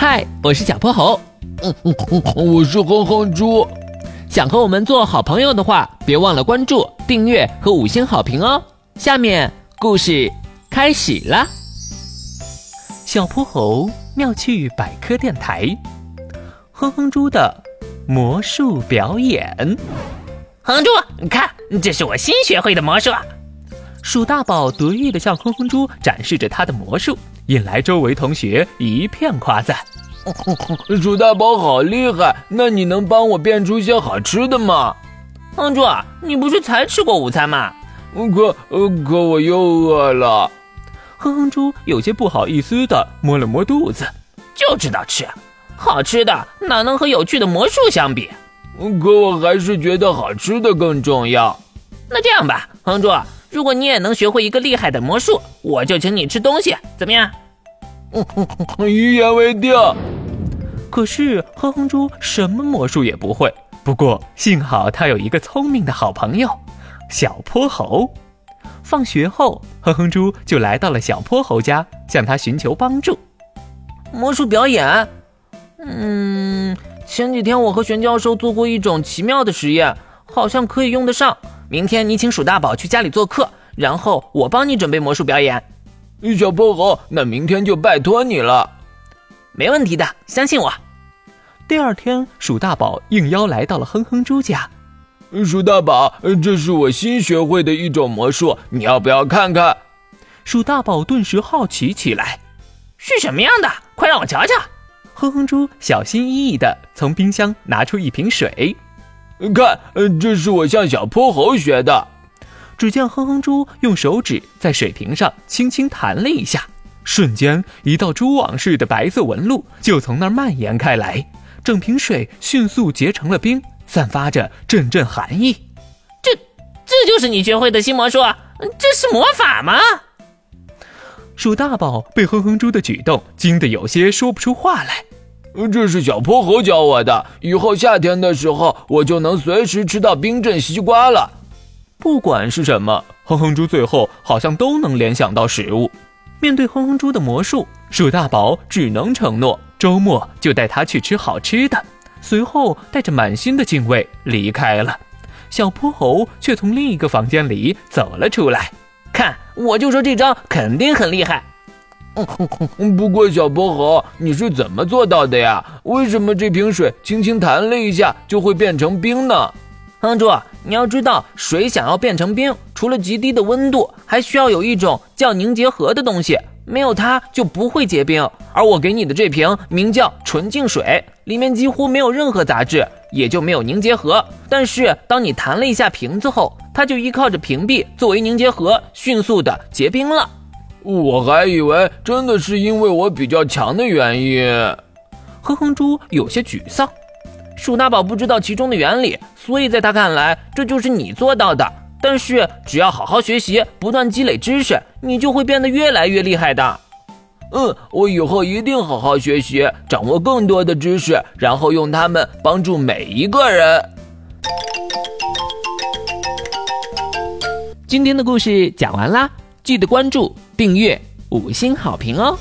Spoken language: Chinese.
嗨，我是小泼猴。嗯嗯嗯，我是哼哼猪。想和我们做好朋友的话，别忘了关注、订阅和五星好评哦。下面故事开始了。小泼猴妙趣百科电台，哼哼猪的魔术表演。哼哼猪，你看，这是我新学会的魔术。鼠大宝得意地向哼哼猪展示着他的魔术，引来周围同学一片夸赞。鼠大宝好厉害，那你能帮我变出些好吃的吗？哼哼猪，你不是才吃过午餐吗？可可我又饿了。哼哼猪有些不好意思地摸了摸肚子，就知道吃，好吃的哪能和有趣的魔术相比？可我还是觉得好吃的更重要。那这样吧，哼哼猪。如果你也能学会一个厉害的魔术，我就请你吃东西，怎么样？一言为定。可是哼哼猪什么魔术也不会，不过幸好他有一个聪明的好朋友小泼猴。放学后，哼哼猪就来到了小泼猴家，向他寻求帮助。魔术表演？嗯，前几天我和玄教授做过一种奇妙的实验，好像可以用得上。明天你请鼠大宝去家里做客，然后我帮你准备魔术表演。小泼猴，那明天就拜托你了。没问题的，相信我。第二天，鼠大宝应邀来到了哼哼猪家。鼠大宝，这是我新学会的一种魔术，你要不要看看？鼠大宝顿时好奇起来，是什么样的？快让我瞧瞧。哼哼猪小心翼翼地从冰箱拿出一瓶水。看，这是我向小泼猴学的。只见哼哼猪用手指在水瓶上轻轻弹了一下，瞬间一道蛛网似的白色纹路就从那儿蔓延开来，整瓶水迅速结成了冰，散发着阵阵寒意。这，这就是你学会的新魔术？这是魔法吗？鼠大宝被哼哼猪的举动惊得有些说不出话来。这是小泼猴教我的，以后夏天的时候，我就能随时吃到冰镇西瓜了。不管是什么，哼哼猪最后好像都能联想到食物。面对哼哼猪的魔术，鼠大宝只能承诺周末就带他去吃好吃的。随后带着满心的敬畏离开了。小泼猴却从另一个房间里走了出来，看，我就说这招肯定很厉害。不过，小泼猴，你是怎么做到的呀？为什么这瓶水轻轻弹了一下就会变成冰呢？哼猪，你要知道，水想要变成冰，除了极低的温度，还需要有一种叫凝结核的东西，没有它就不会结冰。而我给你的这瓶名叫纯净水，里面几乎没有任何杂质，也就没有凝结核。但是，当你弹了一下瓶子后，它就依靠着瓶壁作为凝结核，迅速的结冰了。我还以为真的是因为我比较强的原因，哼哼猪有些沮丧。鼠大宝不知道其中的原理，所以在他看来，这就是你做到的。但是只要好好学习，不断积累知识，你就会变得越来越厉害的。嗯，我以后一定好好学习，掌握更多的知识，然后用它们帮助每一个人。今天的故事讲完啦，记得关注。订阅五星好评哦！